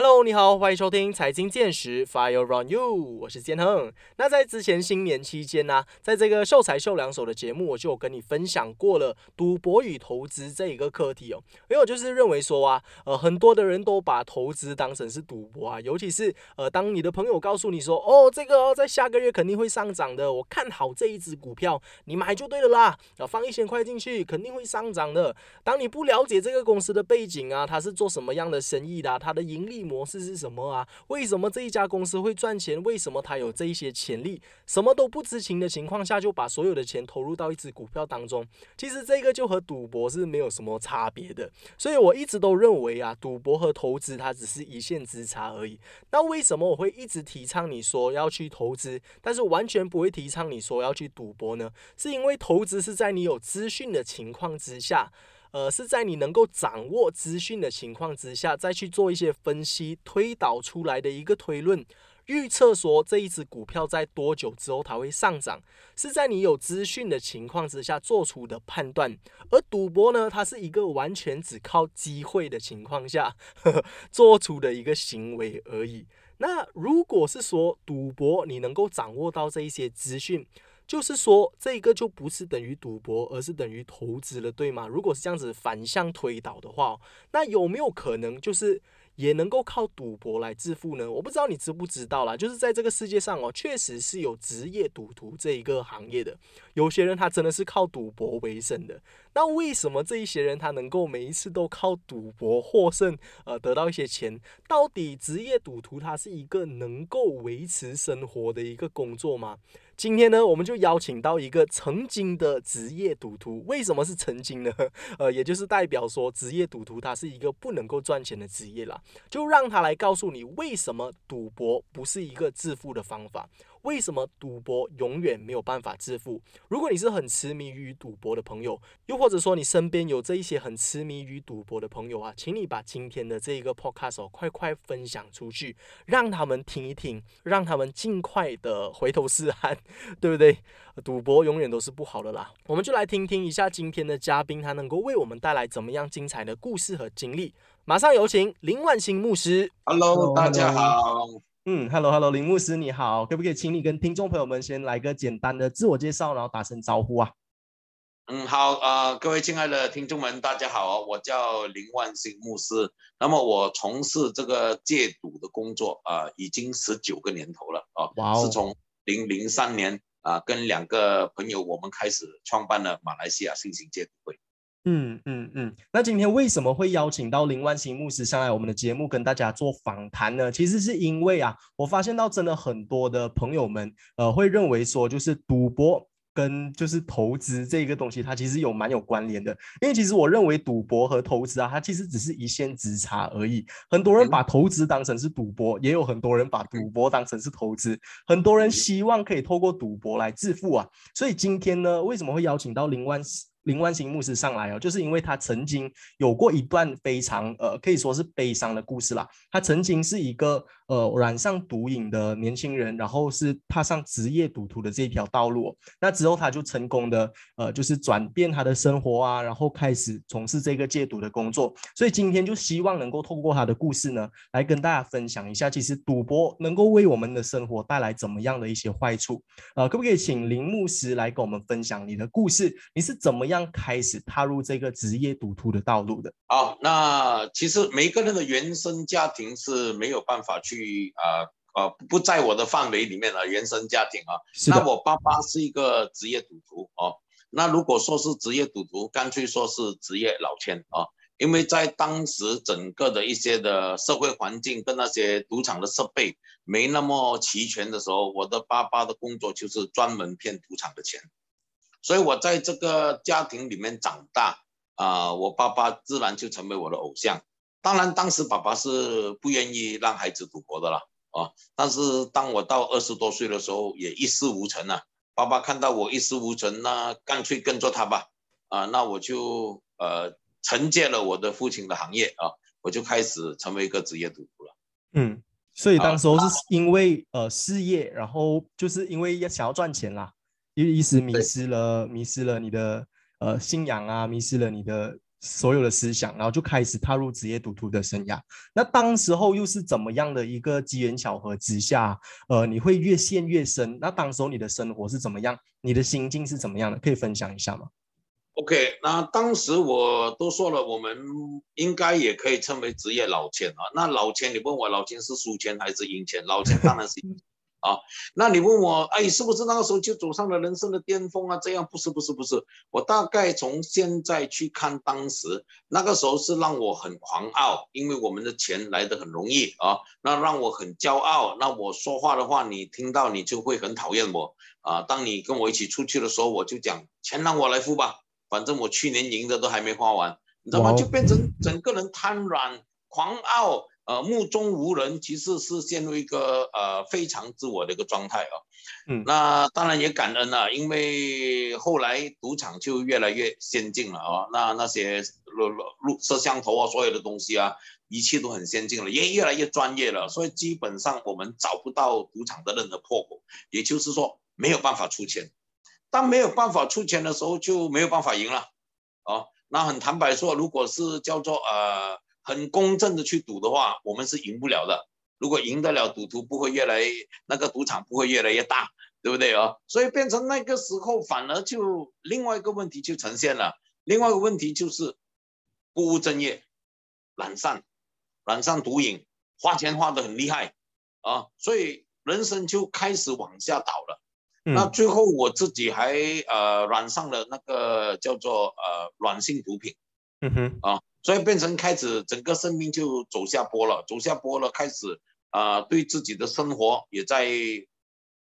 Hello，你好，欢迎收听财经见识，Fire on you，我是建亨。那在之前新年期间呢，在这个秀才秀两手的节目，我就有跟你分享过了赌博与投资这一个课题哦。因为我就是认为说啊，呃，很多的人都把投资当成是赌博啊，尤其是呃，当你的朋友告诉你说，哦，这个哦在下个月肯定会上涨的，我看好这一只股票，你买就对了啦，啊，放一千块进去肯定会上涨的。当你不了解这个公司的背景啊，它是做什么样的生意的，它的盈利。模式是什么啊？为什么这一家公司会赚钱？为什么它有这一些潜力？什么都不知情的情况下，就把所有的钱投入到一只股票当中，其实这个就和赌博是没有什么差别的。所以我一直都认为啊，赌博和投资它只是一线之差而已。那为什么我会一直提倡你说要去投资，但是完全不会提倡你说要去赌博呢？是因为投资是在你有资讯的情况之下。呃，是在你能够掌握资讯的情况之下，再去做一些分析、推导出来的一个推论，预测说这一只股票在多久之后它会上涨，是在你有资讯的情况之下做出的判断。而赌博呢，它是一个完全只靠机会的情况下呵 呵做出的一个行为而已。那如果是说赌博，你能够掌握到这一些资讯。就是说，这个就不是等于赌博，而是等于投资了，对吗？如果是这样子反向推导的话，那有没有可能就是也能够靠赌博来致富呢？我不知道你知不知道啦，就是在这个世界上哦，确实是有职业赌徒这一个行业的，有些人他真的是靠赌博为生的。那为什么这一些人他能够每一次都靠赌博获胜，呃，得到一些钱？到底职业赌徒他是一个能够维持生活的一个工作吗？今天呢，我们就邀请到一个曾经的职业赌徒。为什么是曾经呢？呃，也就是代表说，职业赌徒他是一个不能够赚钱的职业啦。就让他来告诉你，为什么赌博不是一个致富的方法。为什么赌博永远没有办法致富？如果你是很痴迷于赌博的朋友，又或者说你身边有这一些很痴迷于赌博的朋友啊，请你把今天的这一个 podcast 快快分享出去，让他们听一听，让他们尽快的回头是岸，对不对？赌博永远都是不好的啦。我们就来听听一下今天的嘉宾，他能够为我们带来怎么样精彩的故事和经历。马上有请林万兴牧师。Hello，大家好。嗯，Hello Hello，林牧师你好，可不可以请你跟听众朋友们先来个简单的自我介绍，然后打声招呼啊？嗯，好啊，各位亲爱的听众们，大家好，我叫林万兴牧师，那么我从事这个戒赌的工作啊，已经十九个年头了啊，哇是从零零三年啊，跟两个朋友我们开始创办了马来西亚新型戒赌会。嗯嗯嗯，那今天为什么会邀请到林万兴牧师上来我们的节目跟大家做访谈呢？其实是因为啊，我发现到真的很多的朋友们，呃，会认为说就是赌博跟就是投资这个东西，它其实有蛮有关联的。因为其实我认为赌博和投资啊，它其实只是一线之差而已。很多人把投资当成是赌博，也有很多人把赌博当成是投资。很多人希望可以透过赌博来致富啊。所以今天呢，为什么会邀请到林万？林万兴牧师上来哦，就是因为他曾经有过一段非常呃，可以说是悲伤的故事啦。他曾经是一个。呃，染上毒瘾的年轻人，然后是踏上职业赌徒的这一条道路。那之后他就成功的呃，就是转变他的生活啊，然后开始从事这个戒赌的工作。所以今天就希望能够透过他的故事呢，来跟大家分享一下，其实赌博能够为我们的生活带来怎么样的一些坏处。呃，可不可以请林牧师来跟我们分享你的故事？你是怎么样开始踏入这个职业赌徒的道路的？好，那其实每个人的原生家庭是没有办法去。去啊啊不在我的范围里面了，原生家庭啊，那我爸爸是一个职业赌徒哦。那如果说是职业赌徒，干脆说是职业老千啊，因为在当时整个的一些的社会环境跟那些赌场的设备没那么齐全的时候，我的爸爸的工作就是专门骗赌场的钱，所以我在这个家庭里面长大啊，我爸爸自然就成为我的偶像。当然，当时爸爸是不愿意让孩子赌博的啦，啊！但是当我到二十多岁的时候，也一事无成了。爸爸看到我一事无成，那干脆跟着他吧，啊！那我就呃承接了我的父亲的行业啊，我就开始成为一个职业赌徒了。嗯，所以当时候是因为呃事业，然后就是因为要想要赚钱啦，因为一时迷失了，迷失了你的呃信仰啊，迷失了你的。所有的思想，然后就开始踏入职业赌徒的生涯。那当时候又是怎么样的一个机缘巧合之下，呃，你会越陷越深？那当时候你的生活是怎么样？你的心境是怎么样的？可以分享一下吗？OK，那当时我都说了，我们应该也可以称为职业老千啊。那老千，你问我老千是输钱还是赢钱？老千当然是。啊，那你问我，哎，是不是那个时候就走上了人生的巅峰啊？这样不是，不是，不是。我大概从现在去看当时那个时候是让我很狂傲，因为我们的钱来的很容易啊，那让我很骄傲。那我说话的话，你听到你就会很讨厌我啊。当你跟我一起出去的时候，我就讲钱让我来付吧，反正我去年赢的都还没花完，你知道吗？就变成整个人瘫软、狂傲。呃，目中无人，其实是陷入一个呃非常自我的一个状态啊。嗯，那当然也感恩了，因为后来赌场就越来越先进了啊。那那些录录摄像头啊，所有的东西啊，仪器都很先进了，也越来越专业了。所以基本上我们找不到赌场的任何破口，也就是说没有办法出钱。当没有办法出钱的时候，就没有办法赢了啊。那很坦白说，如果是叫做呃。很公正的去赌的话，我们是赢不了的。如果赢得了，赌徒不会越来那个赌场不会越来越大，对不对啊？所以变成那个时候，反而就另外一个问题就呈现了。另外一个问题就是不务正业、懒散、懒散赌瘾，花钱花的很厉害啊，所以人生就开始往下倒了。那最后我自己还呃染上了那个叫做呃软性毒品。嗯哼啊。所以变成开始，整个生命就走下坡了，走下坡了，开始啊，对自己的生活也在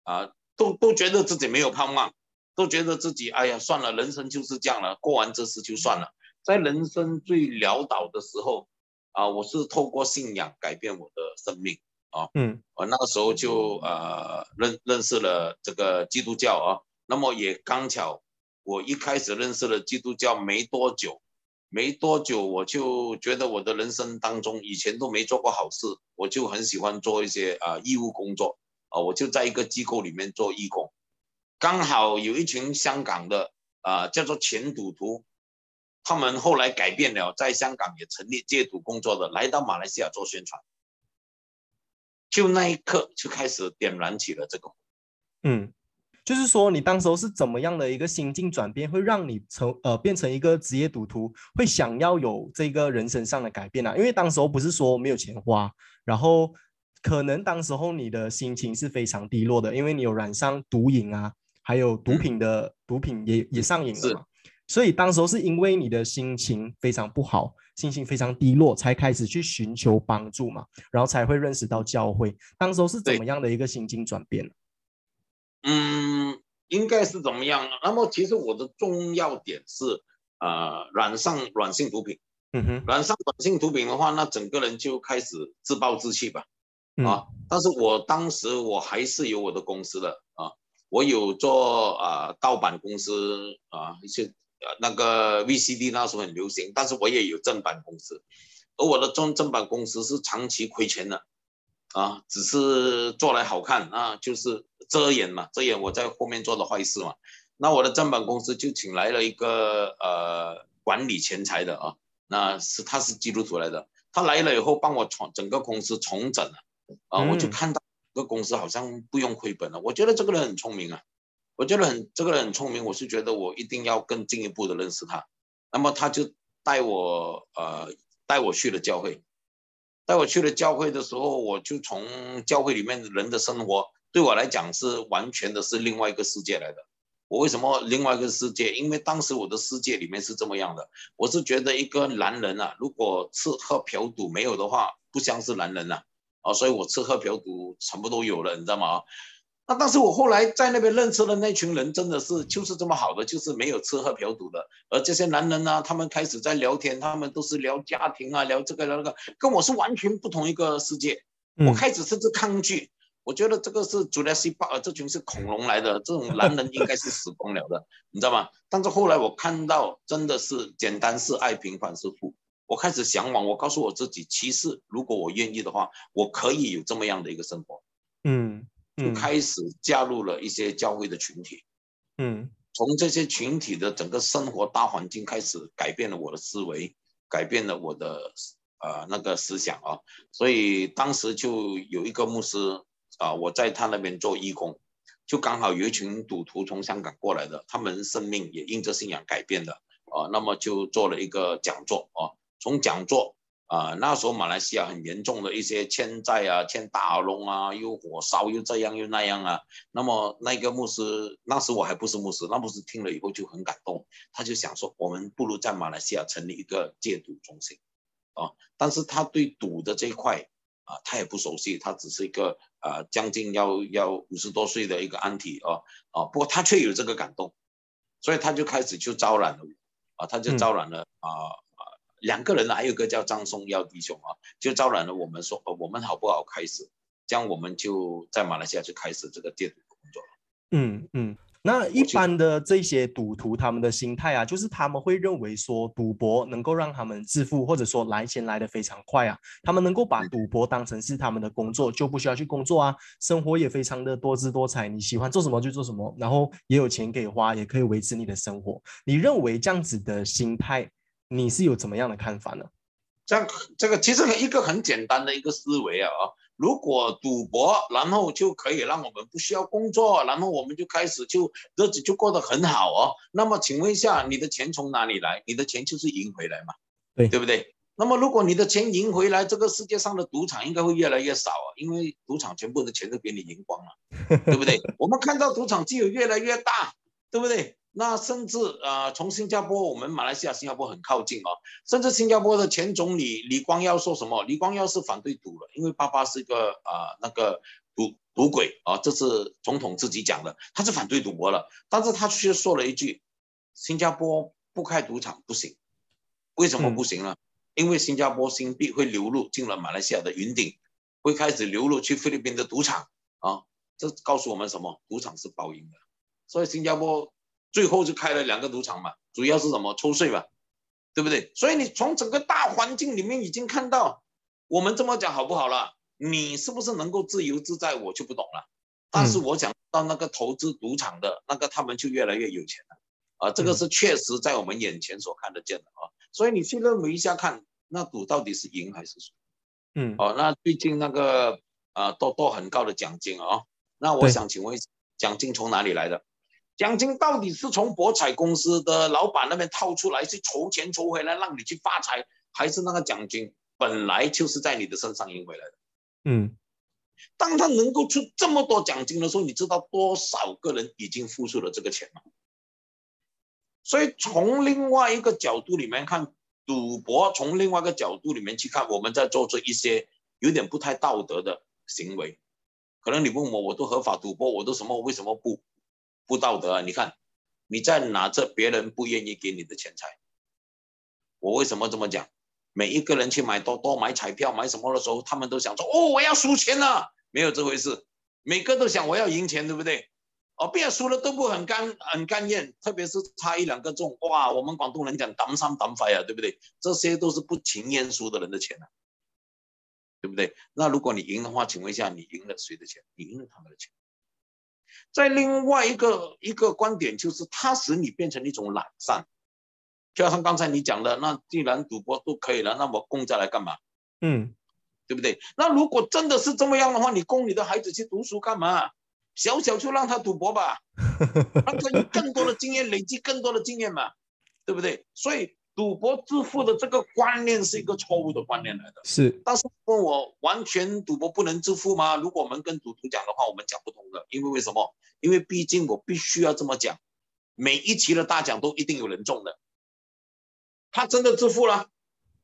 啊，都都觉得自己没有盼望，都觉得自己哎呀，算了，人生就是这样了，过完这事就算了。在人生最潦倒的时候啊，我是透过信仰改变我的生命啊，嗯，我那个时候就呃认认识了这个基督教啊，那么也刚巧我一开始认识了基督教没多久。没多久，我就觉得我的人生当中以前都没做过好事，我就很喜欢做一些啊义务工作。啊，我就在一个机构里面做义工，刚好有一群香港的啊叫做前赌徒，他们后来改变了，在香港也成立戒赌工作的，来到马来西亚做宣传，就那一刻就开始点燃起了这个，嗯。就是说，你当时候是怎么样的一个心境转变，会让你成呃变成一个职业赌徒，会想要有这个人生上的改变啊？因为当时候不是说没有钱花，然后可能当时候你的心情是非常低落的，因为你有染上毒瘾啊，还有毒品的毒品也也上瘾了嘛。所以当时候是因为你的心情非常不好，心情非常低落，才开始去寻求帮助嘛，然后才会认识到教会。当时候是怎么样的一个心境转变？嗯，应该是怎么样？那么其实我的重要点是，呃，染上软性毒品。嗯哼，染上软性毒品的话，那整个人就开始自暴自弃吧。啊，但是我当时我还是有我的公司的啊，我有做啊盗版公司啊一些呃那个 VCD 那时候很流行，但是我也有正版公司，而我的正正版公司是长期亏钱的。啊，只是做来好看啊，就是遮掩嘛，遮掩我在后面做的坏事嘛。那我的正版公司就请来了一个呃管理钱财的啊，那是他是基督徒来的，他来了以后帮我重整个公司重整了啊，我就看到这个公司好像不用亏本了。我觉得这个人很聪明啊，我觉得很这个人很聪明，我是觉得我一定要更进一步的认识他。那么他就带我呃带我去了教会。带我去了教会的时候，我就从教会里面人的生活，对我来讲是完全的是另外一个世界来的。我为什么另外一个世界？因为当时我的世界里面是这么样的，我是觉得一个男人啊，如果吃喝嫖赌没有的话，不像是男人呐。啊，所以我吃喝嫖赌全部都有了，你知道吗？那但是我后来在那边认识的那群人，真的是就是这么好的，就是没有吃喝嫖赌的。而这些男人呢，他们开始在聊天，他们都是聊家庭啊，聊这个聊那个，跟我是完全不同一个世界。我开始甚至抗拒，我觉得这个是主拉西巴尔这群是恐龙来的，这种男人应该是死光了的，你知道吗？但是后来我看到，真的是简单是爱，平凡是富。我开始向往，我告诉我自己，其实如果我愿意的话，我可以有这么样的一个生活。嗯。就开始加入了一些教会的群体，嗯，从这些群体的整个生活大环境开始改变了我的思维，改变了我的呃那个思想啊，所以当时就有一个牧师啊，我在他那边做义工，就刚好有一群赌徒从香港过来的，他们生命也因着信仰改变的啊，那么就做了一个讲座啊，从讲座。啊，那时候马来西亚很严重的一些欠债啊，欠大龙啊，又火烧又这样又那样啊。那么那个牧师，那时我还不是牧师，那牧师听了以后就很感动，他就想说，我们不如在马来西亚成立一个戒赌中心，啊，但是他对赌的这一块啊，他也不熟悉，他只是一个啊将近要要五十多岁的一个安体啊啊，不过他却有这个感动，所以他就开始就招揽了，啊，他就招揽了啊。两个人呢，还有个叫张松耀弟兄啊，就招揽了我们说，呃，我们好不好开始？这样我们就在马来西亚就开始这个戒赌工作。嗯嗯，那一般的这些赌徒他们的心态啊，就是他们会认为说赌博能够让他们致富，或者说来钱来的非常快啊，他们能够把赌博当成是他们的工作，就不需要去工作啊，生活也非常的多姿多彩，你喜欢做什么就做什么，然后也有钱可以花，也可以维持你的生活。你认为这样子的心态？你是有怎么样的看法呢？这样，这个其实一个很简单的一个思维啊啊！如果赌博，然后就可以让我们不需要工作，然后我们就开始就日子就过得很好哦。那么请问一下，你的钱从哪里来？你的钱就是赢回来嘛？对对不对？那么如果你的钱赢回来，这个世界上的赌场应该会越来越少啊，因为赌场全部的钱都给你赢光了，对不对？我们看到赌场只有越来越大，对不对？那甚至呃，从新加坡，我们马来西亚、新加坡很靠近哦。甚至新加坡的前总理李光耀说什么？李光耀是反对赌的，因为爸爸是一个啊那个赌赌鬼啊，这是总统自己讲的，他是反对赌博了。但是他却说了一句：新加坡不开赌场不行。为什么不行呢？因为新加坡新币会流入进了马来西亚的云顶，会开始流入去菲律宾的赌场啊。这告诉我们什么？赌场是包赢的。所以新加坡。最后就开了两个赌场嘛，主要是什么抽税嘛，对不对？所以你从整个大环境里面已经看到，我们这么讲好不好了？你是不是能够自由自在，我就不懂了。但是我讲到那个投资赌场的那个，他们就越来越有钱了，啊，这个是确实在我们眼前所看得见的啊。所以你去认为一下看，那赌到底是赢还是输？嗯，哦，那最近那个啊，都都很高的奖金啊，那我想请问，奖金从哪里来的？奖金到底是从博彩公司的老板那边套出来，去筹钱筹回来让你去发财，还是那个奖金本来就是在你的身上赢回来的？嗯，当他能够出这么多奖金的时候，你知道多少个人已经付出了这个钱吗？所以从另外一个角度里面看，赌博从另外一个角度里面去看，我们在做出一些有点不太道德的行为。可能你问我，我都合法赌博，我都什么？为什么不？不道德啊！你看，你在拿着别人不愿意给你的钱财。我为什么这么讲？每一个人去买多多买彩票买什么的时候，他们都想说：哦，我要输钱了。没有这回事，每个都想我要赢钱，对不对？哦，别输了都不很甘很甘愿，特别是差一两个中，哇！我们广东人讲胆三胆快啊，对不对？这些都是不情愿输的人的钱啊，对不对？那如果你赢的话，请问一下，你赢了谁的钱？你赢了他们的钱。在另外一个一个观点，就是它使你变成一种懒散，就像刚才你讲的，那既然赌博都可以了，那我供下来干嘛？嗯，对不对？那如果真的是这么样的话，你供你的孩子去读书干嘛？小小就让他赌博吧，让他有更多的经验，累积更多的经验嘛，对不对？所以。赌博致富的这个观念是一个错误的观念来的，是。但是问我完全赌博不能致富吗？如果我们跟赌徒讲的话，我们讲不通的，因为为什么？因为毕竟我必须要这么讲，每一期的大奖都一定有人中的。他真的致富了，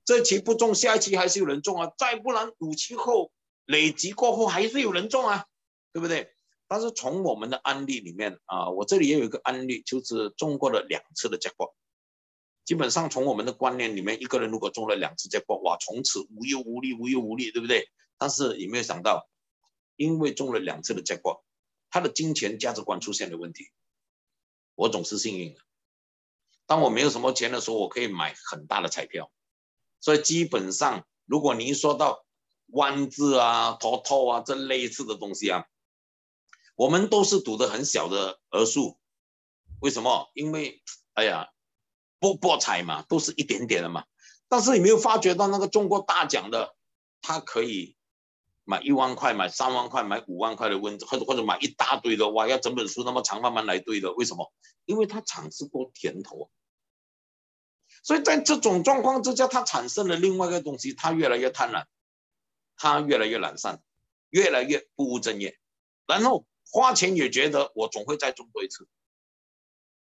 这期不中，下一期还是有人中啊。再不然五期后累积过后还是有人中啊，对不对？但是从我们的案例里面啊，我这里也有一个案例，就是中过了两次的结果。基本上从我们的观念里面，一个人如果中了两次这波，哇，从此无忧无虑，无忧无虑，对不对？但是有没有想到，因为中了两次的结果，他的金钱价值观出现了问题。我总是幸运的，当我没有什么钱的时候，我可以买很大的彩票。所以基本上，如果您说到万字啊、头头啊这类似的东西啊，我们都是赌的很小的额数。为什么？因为哎呀，博博彩嘛，都是一点点的嘛。但是你没有发觉到那个中过大奖的，他可以买一万块、买三万块、买五万块的温，或者或者买一大堆的哇，要整本书那么长慢慢来堆的，为什么？因为他尝试过甜头。所以在这种状况之下，他产生了另外一个东西，他越来越贪婪，他越来越懒散，越来越不务正业，然后花钱也觉得我总会再中多一次。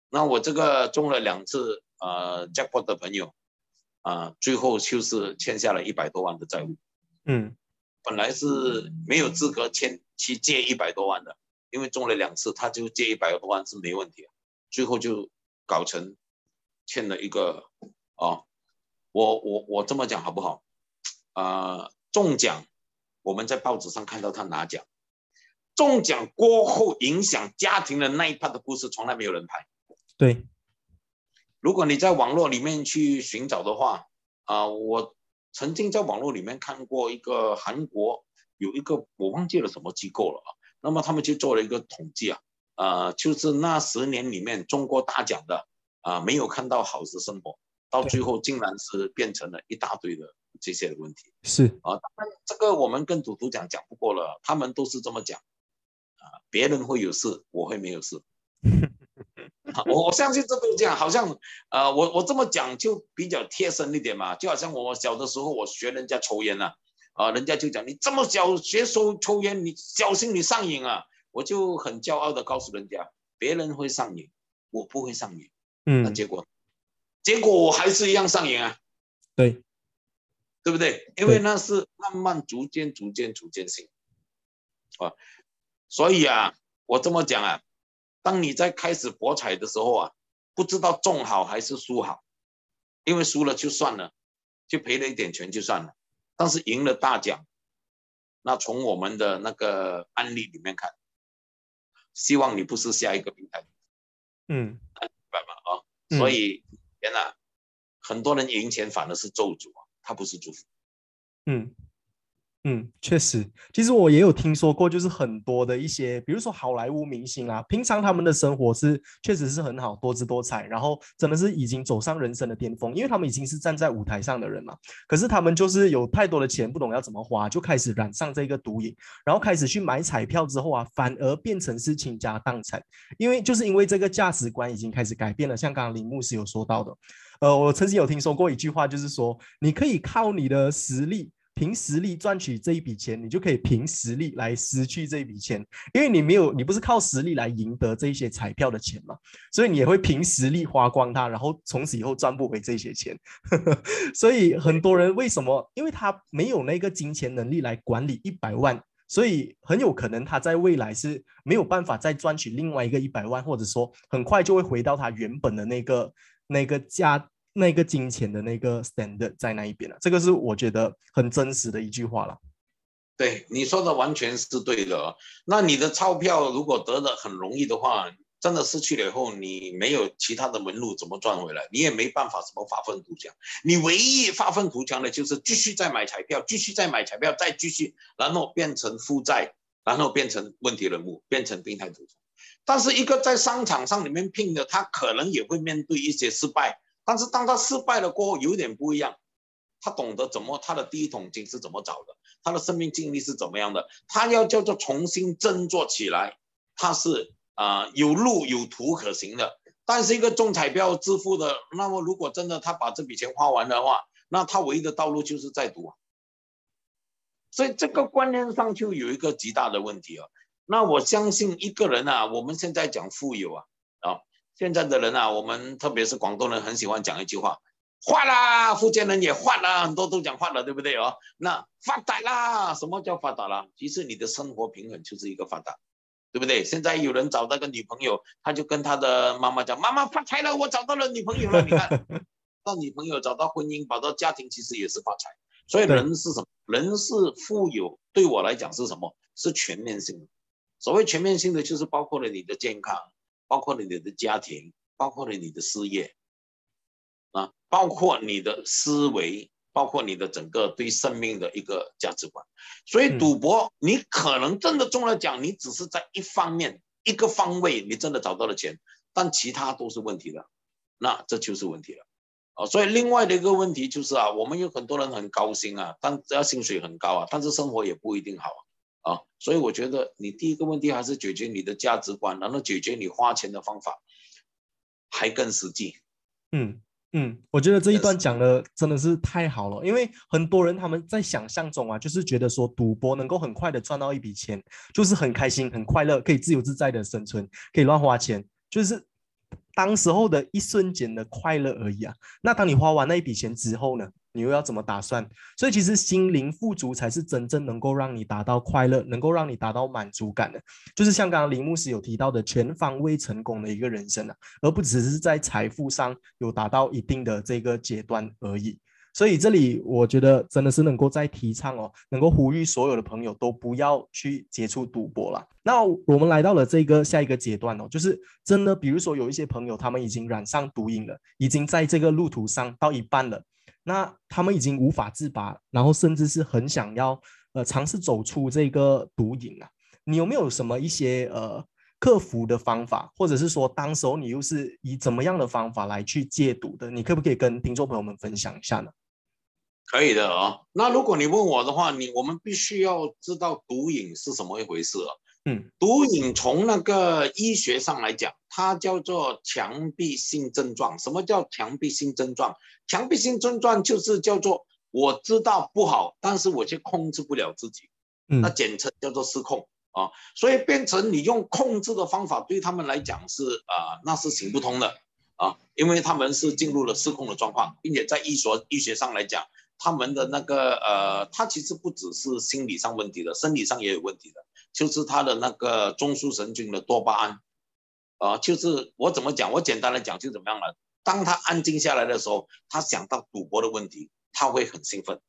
那我这个中了两次呃 jackpot 的朋友，啊，最后就是欠下了一百多万的债务。嗯，本来是没有资格欠去借一百多万的，因为中了两次，他就借一百多万是没问题，最后就搞成。欠了一个啊，我我我这么讲好不好？啊，中奖，我们在报纸上看到他拿奖，中奖过后影响家庭的那一 part 的故事，从来没有人拍。对，如果你在网络里面去寻找的话，啊，我曾经在网络里面看过一个韩国有一个我忘记了什么机构了啊，那么他们就做了一个统计啊，啊，就是那十年里面中国大奖的。啊，没有看到好的生活，到最后竟然是变成了一大堆的这些的问题。是啊，当然这个我们跟赌徒讲讲不过了，他们都是这么讲。啊，别人会有事，我会没有事。我我相信这都这样，好像呃，我我这么讲就比较贴身一点嘛，就好像我小的时候我学人家抽烟呐，啊，人家就讲你这么小学抽抽烟，你小心你上瘾啊，我就很骄傲的告诉人家，别人会上瘾，我不会上瘾。嗯，那结果，结果我还是一样上瘾啊，对，对不对？因为那是慢慢、逐渐、逐渐、逐渐性啊，所以啊，我这么讲啊，当你在开始博彩的时候啊，不知道中好还是输好，因为输了就算了，就赔了一点钱就算了，但是赢了大奖，那从我们的那个案例里面看，希望你不是下一个平台，嗯。明白吗啊，所以天哪，很多人赢钱反而是咒诅啊，他不是祝福。嗯。嗯，确实，其实我也有听说过，就是很多的一些，比如说好莱坞明星啊，平常他们的生活是确实是很好，多姿多彩，然后真的是已经走上人生的巅峰，因为他们已经是站在舞台上的人嘛。可是他们就是有太多的钱，不懂要怎么花，就开始染上这个毒瘾，然后开始去买彩票之后啊，反而变成是倾家荡产，因为就是因为这个价值观已经开始改变了。像刚刚林牧师有说到的，呃，我曾经有听说过一句话，就是说你可以靠你的实力。凭实力赚取这一笔钱，你就可以凭实力来失去这一笔钱，因为你没有，你不是靠实力来赢得这一些彩票的钱嘛，所以你也会凭实力花光它，然后从此以后赚不回这些钱。所以很多人为什么？因为他没有那个金钱能力来管理一百万，所以很有可能他在未来是没有办法再赚取另外一个一百万，或者说很快就会回到他原本的那个那个价。那个金钱的那个 standard 在那一边了，这个是我觉得很真实的一句话了。对你说的完全是对的。那你的钞票如果得的很容易的话，真的失去了以后，你没有其他的门路怎么赚回来？你也没办法什么发愤图强。你唯一发愤图强的就是继续再买彩票，继续再买彩票，再继续，然后变成负债，然后变成问题人物，变成病态赌徒。但是一个在商场上里面拼的，他可能也会面对一些失败。但是当他失败了过后，有点不一样，他懂得怎么他的第一桶金是怎么找的，他的生命经历是怎么样的，他要叫做重新振作起来，他是啊有路有途可行的。但是一个中彩票致富的，那么如果真的他把这笔钱花完的话，那他唯一的道路就是在赌。所以这个观念上就有一个极大的问题啊。那我相信一个人啊，我们现在讲富有啊啊。现在的人啊，我们特别是广东人很喜欢讲一句话：换啦，福建人也换啦，很多都讲换了，对不对哦？那发达啦，什么叫发达啦？其实你的生活平衡就是一个发达，对不对？现在有人找到个女朋友，他就跟他的妈妈讲：“妈妈发财了，我找到了女朋友了。”你看，到女朋友找到婚姻，找到家庭，其实也是发财。所以人是什么？人是富有，对我来讲是什么？是全面性的。所谓全面性的，就是包括了你的健康。包括了你的家庭，包括了你的事业，啊，包括你的思维，包括你的整个对生命的一个价值观。所以赌博，你可能真的中了奖，你只是在一方面、一个方位，你真的找到了钱。但其他都是问题的，那这就是问题了。啊，所以另外的一个问题就是啊，我们有很多人很高薪啊，但只要薪水很高啊，但是生活也不一定好啊。啊，所以我觉得你第一个问题还是解决你的价值观，然后解决你花钱的方法，还更实际。嗯嗯，我觉得这一段讲的真的是太好了，因为很多人他们在想象中啊，就是觉得说赌博能够很快的赚到一笔钱，就是很开心、很快乐，可以自由自在的生存，可以乱花钱，就是。当时候的一瞬间的快乐而已啊！那当你花完那一笔钱之后呢？你又要怎么打算？所以其实心灵富足才是真正能够让你达到快乐，能够让你达到满足感的。就是像刚刚林牧师有提到的，全方位成功的一个人生啊，而不只是在财富上有达到一定的这个阶段而已。所以这里我觉得真的是能够在提倡哦，能够呼吁所有的朋友都不要去接触赌博了。那我们来到了这个下一个阶段哦，就是真的，比如说有一些朋友他们已经染上毒瘾了，已经在这个路途上到一半了，那他们已经无法自拔，然后甚至是很想要呃尝试走出这个毒瘾啊。你有没有什么一些呃克服的方法，或者是说当时候你又是以怎么样的方法来去戒毒的？你可不可以跟听众朋友们分享一下呢？可以的啊，那如果你问我的话，你我们必须要知道毒瘾是什么一回事啊？嗯，毒瘾从那个医学上来讲，它叫做强迫性症状。什么叫强迫性症状？强迫性症状就是叫做我知道不好，但是我却控制不了自己。嗯，那简称叫做失控啊。所以变成你用控制的方法，对他们来讲是啊，那是行不通的啊，因为他们是进入了失控的状况，并且在医学医学上来讲。他们的那个呃，他其实不只是心理上问题的，生理上也有问题的，就是他的那个中枢神经的多巴胺，啊，就是我怎么讲？我简单的讲就怎么样了？当他安静下来的时候，他想到赌博的问题，他会很兴奋，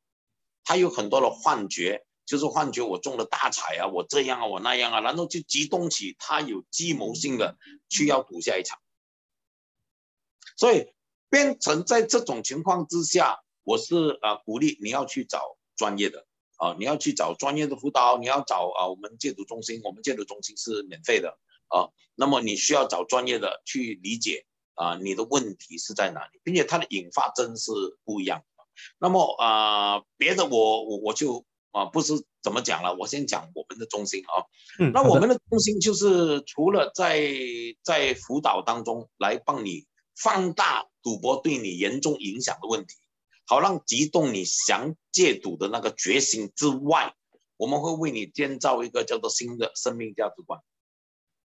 他有很多的幻觉，就是幻觉我中了大彩啊，我这样啊，我那样啊，然后就激动起，他有计谋性的去要赌下一场，所以变成在这种情况之下。我是啊，鼓励你要去找专业的啊，你要去找专业的辅导，你要找啊，我们戒毒中心，我们戒毒中心是免费的啊。那么你需要找专业的去理解啊，你的问题是在哪里，并且它的引发真是不一样的。那么啊，别的我我我就啊不是怎么讲了，我先讲我们的中心啊。嗯。那我们的中心就是除了在在辅导当中来帮你放大赌博对你严重影响的问题。好让激动你想戒赌的那个决心之外，我们会为你建造一个叫做新的生命价值观。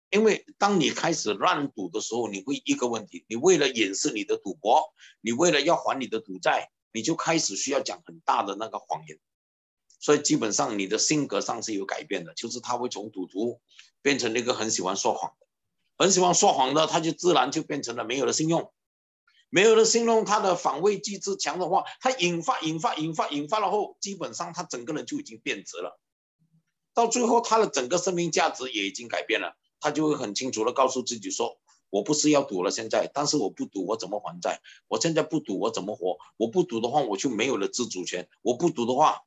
因为当你开始乱赌的时候，你会一个问题：你为了掩饰你的赌博，你为了要还你的赌债，你就开始需要讲很大的那个谎言。所以基本上你的性格上是有改变的，就是他会从赌徒变成那个很喜欢说谎的，很喜欢说谎的，他就自然就变成了没有了信用。没有了信用，他的防卫机制强的话，他引发、引发、引发、引发了后，基本上他整个人就已经变质了。到最后，他的整个生命价值也已经改变了，他就会很清楚的告诉自己说：“我不是要赌了，现在，但是我不赌，我怎么还债？我现在不赌，我怎么活？我不赌的话，我就没有了自主权。我不赌的话。”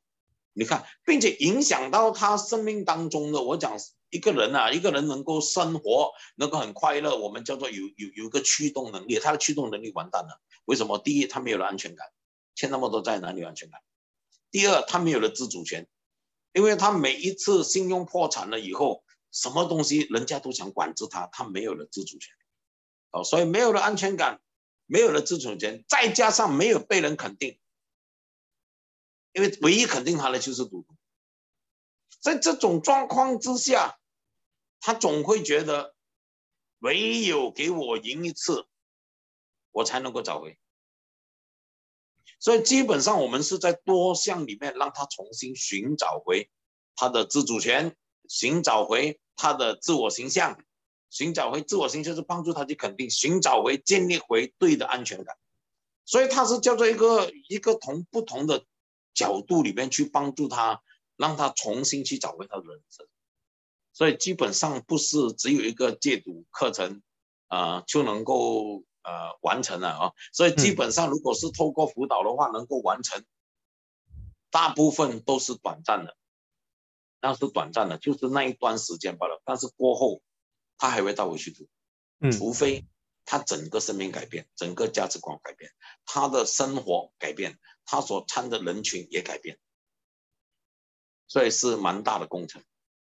你看，并且影响到他生命当中的，我讲一个人啊，一个人能够生活，能够很快乐，我们叫做有有有一个驱动能力，他的驱动能力完蛋了。为什么？第一，他没有了安全感，欠那么多债哪里有安全感？第二，他没有了自主权，因为他每一次信用破产了以后，什么东西人家都想管制他，他没有了自主权，哦，所以没有了安全感，没有了自主权，再加上没有被人肯定。因为唯一肯定他的就是赌徒，在这种状况之下，他总会觉得唯有给我赢一次，我才能够找回。所以基本上我们是在多项里面让他重新寻找回他的自主权，寻找回他的自我形象，寻找回自我形象是帮助他去肯定，寻找回建立回对的安全感。所以他是叫做一个一个同不同的。角度里面去帮助他，让他重新去找回他的人生，所以基本上不是只有一个戒毒课程，啊就能够呃完成了啊。所以基本上如果是透过辅导的话，能够完成，大部分都是短暂的，那是短暂的，就是那一段时间罢了。但是过后他还会倒回去读，除非他整个生命改变，整个价值观改变，他的生活改变，他所参的人群也改变，所以是蛮大的工程。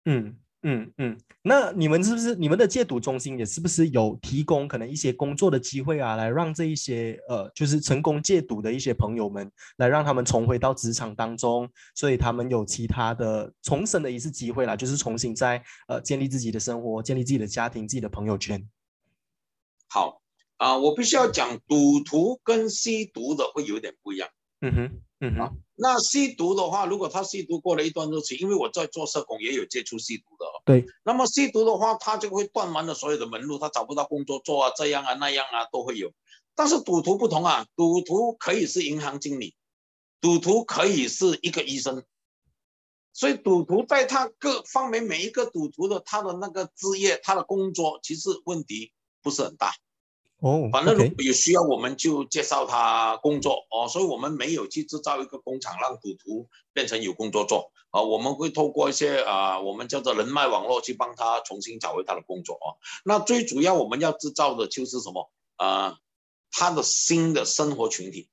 嗯。嗯嗯，那你们是不是你们的戒毒中心也是不是有提供可能一些工作的机会啊，来让这一些呃就是成功戒毒的一些朋友们，来让他们重回到职场当中，所以他们有其他的重生的一次机会啦，就是重新在呃建立自己的生活，建立自己的家庭，自己的朋友圈。好啊，我必须要讲，赌徒跟吸毒的会有点不一样。嗯哼，嗯哼。那吸毒的话，如果他吸毒过了一段日期，因为我在做社工也有接触吸毒的。对。那么吸毒的话，他就会断完了所有的门路，他找不到工作做啊，这样啊那样啊都会有。但是赌徒不同啊，赌徒可以是银行经理，赌徒可以是一个医生，所以赌徒在他各方面每一个赌徒的他的那个职业，他的工作其实问题不是很大。哦，反正如果有需要，我们就介绍他工作哦。所以，我们没有去制造一个工厂，让赌徒变成有工作做啊。我们会透过一些啊，我们叫做人脉网络去帮他重新找回他的工作哦。那最主要我们要制造的就是什么啊？他的新的生活群体。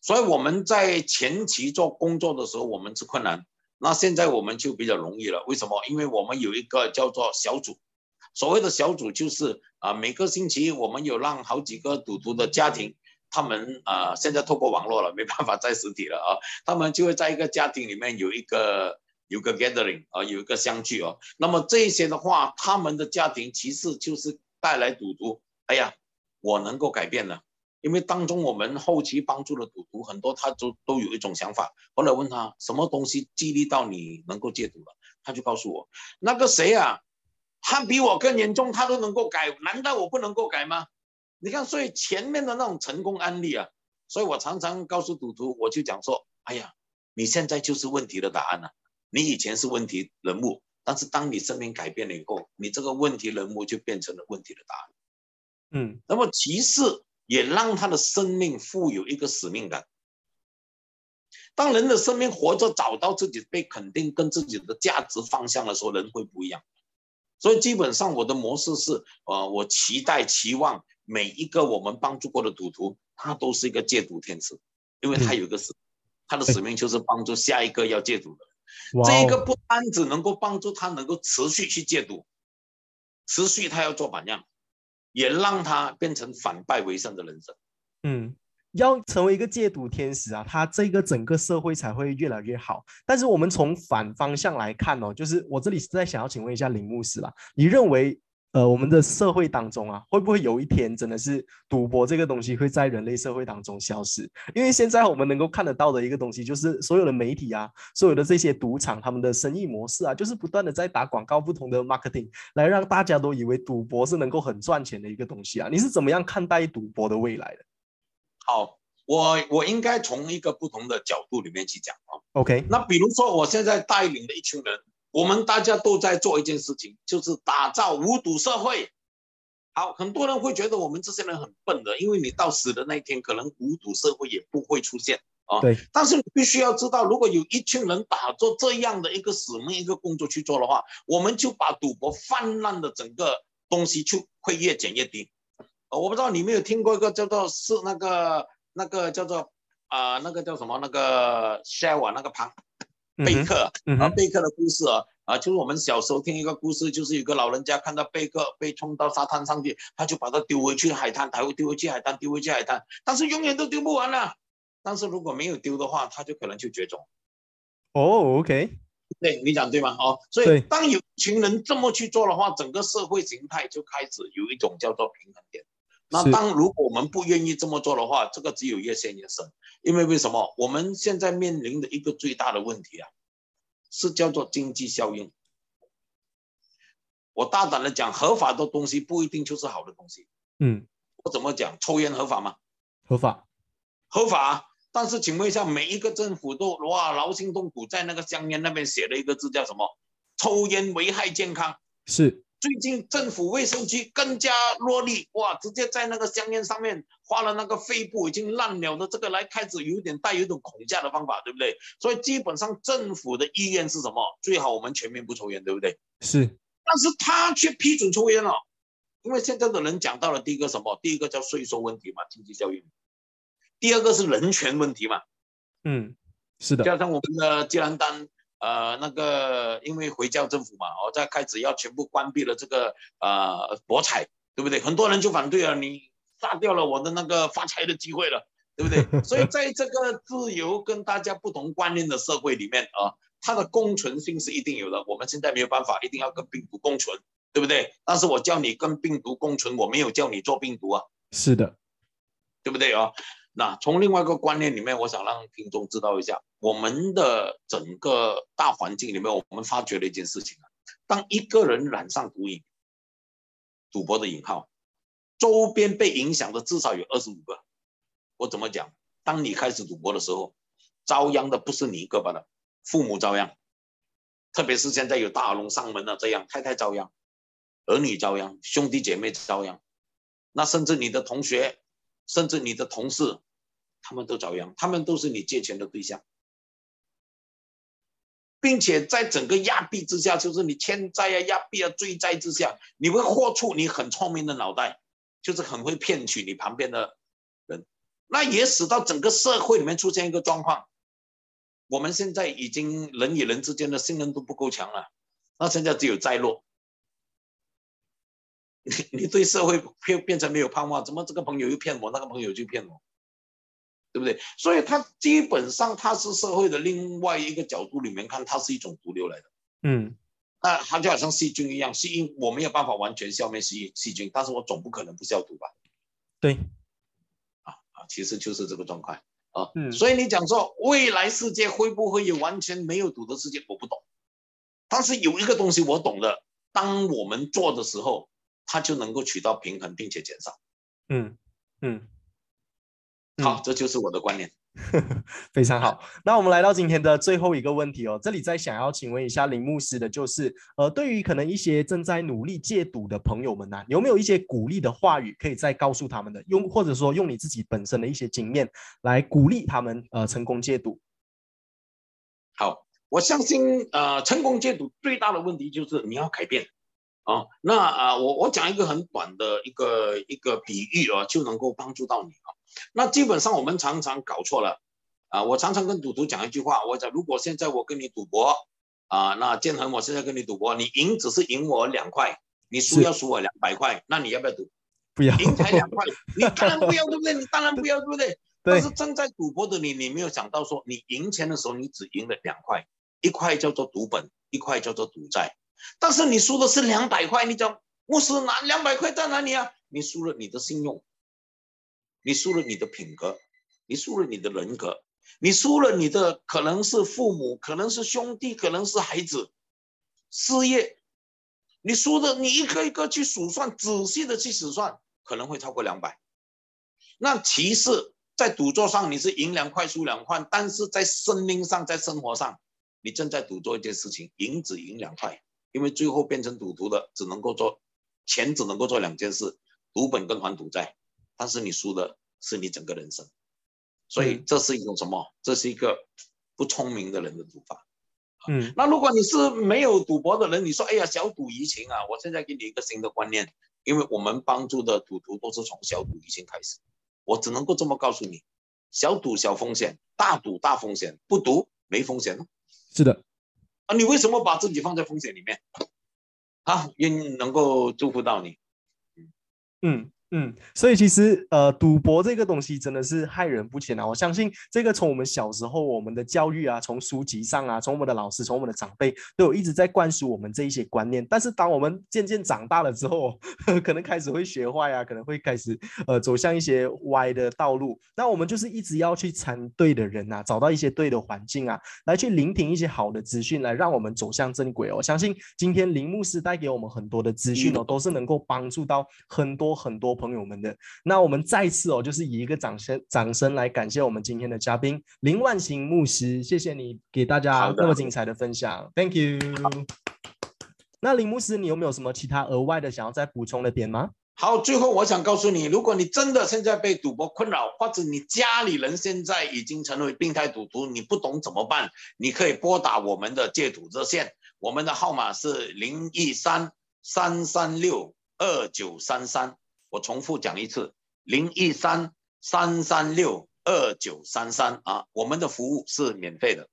所以我们在前期做工作的时候，我们是困难。那现在我们就比较容易了。为什么？因为我们有一个叫做小组。所谓的小组就是啊，每个星期我们有让好几个赌徒的家庭，他们啊现在透过网络了，没办法在实体了啊，他们就会在一个家庭里面有一个有个 gathering 啊，有一个相聚哦。那么这些的话，他们的家庭其实就是带来赌徒。哎呀，我能够改变了，因为当中我们后期帮助的赌徒很多，他都都有一种想法。后来问他什么东西激励到你能够戒赌了，他就告诉我那个谁啊。他比我更严重，他都能够改，难道我不能够改吗？你看，所以前面的那种成功案例啊，所以我常常告诉赌徒，我就讲说，哎呀，你现在就是问题的答案了。你以前是问题人物，但是当你生命改变了以后，你这个问题人物就变成了问题的答案。嗯，那么其次也让他的生命富有一个使命感。当人的生命活着，找到自己被肯定跟自己的价值方向的时候，人会不一样。所以基本上我的模式是，呃，我期待、期望每一个我们帮助过的赌徒，他都是一个戒毒天使，因为他有一个使，他的使命就是帮助下一个要戒毒的。这一个不单只能够帮助他能够持续去戒毒，持续他要做榜样，也让他变成反败为胜的人生。嗯。要成为一个戒毒天使啊，他这个整个社会才会越来越好。但是我们从反方向来看哦，就是我这里是在想要请问一下林牧师啦，你认为呃我们的社会当中啊，会不会有一天真的是赌博这个东西会在人类社会当中消失？因为现在我们能够看得到的一个东西，就是所有的媒体啊，所有的这些赌场他们的生意模式啊，就是不断的在打广告，不同的 marketing 来让大家都以为赌博是能够很赚钱的一个东西啊。你是怎么样看待赌博的未来的？好，我我应该从一个不同的角度里面去讲啊。OK，那比如说我现在带领的一群人，我们大家都在做一件事情，就是打造无赌社会。好，很多人会觉得我们这些人很笨的，因为你到死的那一天，可能无赌社会也不会出现啊。对。但是你必须要知道，如果有一群人打做这样的一个使命、一个工作去做的话，我们就把赌博泛滥的整个东西就会越减越低。我不知道你没有听过一个叫做是那个那个叫做啊那个叫什么那个 share 那个庞贝克啊贝克的故事啊啊就是我们小时候听一个故事，就是有个老人家看到贝克被冲到沙滩上去，他就把它丢回去海滩，他会丢回去海滩，丢回去海滩，但是永远都丢不完了。但是如果没有丢的话，他就可能就绝种。哦，OK，对你讲对吗？哦，所以当有一群人这么去做的话，整个社会形态就开始有一种叫做平衡点。那当如果我们不愿意这么做的话，这个只有越陷越深。因为为什么？我们现在面临的一个最大的问题啊，是叫做经济效应。我大胆的讲，合法的东西不一定就是好的东西。嗯，我怎么讲？抽烟合法吗？合法，合法。但是请问一下，每一个政府都哇劳心动骨，在那个香烟那边写了一个字叫什么？抽烟危害健康。是。最近政府卫生局更加落力，哇，直接在那个香烟上面花了那个肺部已经烂了的这个来开始有点带有一种恐吓的方法，对不对？所以基本上政府的意愿是什么？最好我们全面不抽烟，对不对？是。但是他却批准抽烟了，因为现在的人讲到了第一个什么？第一个叫税收问题嘛，经济效益；第二个是人权问题嘛。嗯，是的。加上我们的吉兰丹，呃，那个因为回教政府嘛，哦，在开始要全部关闭了这个呃博彩，对不对？很多人就反对了，你杀掉了我的那个发财的机会了，对不对？所以在这个自由跟大家不同观念的社会里面啊，它的共存性是一定有的。我们现在没有办法，一定要跟病毒共存。对不对？但是我叫你跟病毒共存，我没有叫你做病毒啊。是的，对不对啊？那从另外一个观念里面，我想让听众知道一下，我们的整个大环境里面，我们发觉了一件事情啊。当一个人染上毒瘾，赌博的引号，周边被影响的至少有二十五个。我怎么讲？当你开始赌博的时候，遭殃的不是你一个吧？的，父母遭殃，特别是现在有大龙上门了，这样太太遭殃。儿女遭殃，兄弟姐妹遭殃，那甚至你的同学，甚至你的同事，他们都遭殃，他们都是你借钱的对象，并且在整个压逼之下，就是你欠债啊、压逼啊、追债之下，你会豁出你很聪明的脑袋，就是很会骗取你旁边的人，那也使到整个社会里面出现一个状况，我们现在已经人与人之间的信任度不够强了，那现在只有债落。你 你对社会变变成没有盼望，怎么这个朋友又骗我，那个朋友就骗我，对不对？所以它基本上它是社会的另外一个角度里面看，它是一种毒瘤来的。嗯，那它就好像细菌一样，细菌我没有办法完全消灭细细菌，但是我总不可能不消毒吧？对，啊啊，其实就是这个状况啊。嗯，所以你讲说未来世界会不会有完全没有毒的世界，我不懂。但是有一个东西我懂的，当我们做的时候。它就能够取到平衡，并且减少。嗯嗯，好，这就是我的观念。非常好。那我们来到今天的最后一个问题哦，这里再想要请问一下林牧师的，就是呃，对于可能一些正在努力戒赌的朋友们呢，有没有一些鼓励的话语可以再告诉他们的？用或者说用你自己本身的一些经验来鼓励他们呃成功戒赌？好，我相信呃成功戒赌最大的问题就是你要改变。啊，那啊，我我讲一个很短的一个一个比喻啊，就能够帮助到你啊。那基本上我们常常搞错了啊。我常常跟赌徒讲一句话，我讲如果现在我跟你赌博啊，那建恒，我现在跟你赌博，你赢只是赢我两块，你输要输我两百块，那你要不要赌？不要，赢才两块，你当然不要，对不对？你当然不要，对不对？但是正在赌博的你，你没有想到说，你赢钱的时候你只赢了两块，一块叫做赌本，一块叫做赌债。但是你输的是两百块，你讲我是拿两百块在哪里啊？你输了你的信用，你输了你的品格，你输了你的人格，你输了你的可能是父母，可能是兄弟，可能是孩子，事业，你输的你一个一个去数算，仔细的去数算，可能会超过两百。那其实在赌桌上你是赢两块输两块，但是在生命上在生活上，你正在赌做一件事情，赢只赢两块。因为最后变成赌徒的，只能够做钱，只能够做两件事：赌本跟还赌债。但是你输的是你整个人生，所以这是一种什么？这是一个不聪明的人的赌法。嗯，那如果你是没有赌博的人，你说：“哎呀，小赌怡情啊！”我现在给你一个新的观念，因为我们帮助的赌徒都是从小赌怡情开始。我只能够这么告诉你：小赌小风险，大赌大风险，不赌没风险是的。啊，你为什么把自己放在风险里面？好，愿能够祝福到你。嗯。嗯，所以其实呃，赌博这个东西真的是害人不浅啊！我相信这个从我们小时候我们的教育啊，从书籍上啊，从我们的老师，从我们的长辈都有一直在灌输我们这一些观念。但是当我们渐渐长大了之后，可能开始会学坏啊，可能会开始呃走向一些歪的道路。那我们就是一直要去参对的人啊，找到一些对的环境啊，来去聆听一些好的资讯，来让我们走向正轨。我相信今天林牧师带给我们很多的资讯哦，都是能够帮助到很多很多。朋友们的，那我们再次哦，就是以一个掌声掌声来感谢我们今天的嘉宾林万行牧师，谢谢你给大家那么精彩的分享，Thank you。那林牧师，你有没有什么其他额外的想要再补充的点吗？好，最后我想告诉你，如果你真的现在被赌博困扰，或者你家里人现在已经成为病态赌徒，你不懂怎么办，你可以拨打我们的戒赌热线，我们的号码是零一三三三六。二九三三。我重复讲一次，零一三三三六二九三三啊，我们的服务是免费的。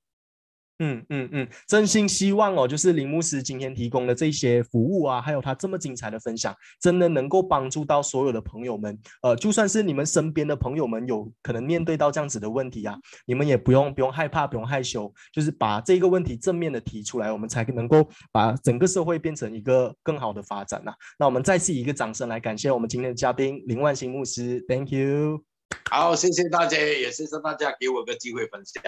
嗯嗯嗯，真心希望哦，就是林牧师今天提供的这些服务啊，还有他这么精彩的分享，真的能够帮助到所有的朋友们。呃，就算是你们身边的朋友们有可能面对到这样子的问题啊，你们也不用不用害怕，不用害羞，就是把这个问题正面的提出来，我们才能够把整个社会变成一个更好的发展呐。那我们再次一个掌声来感谢我们今天的嘉宾林万兴牧师，Thank you。好，谢谢大家，也谢谢大家给我个机会分享。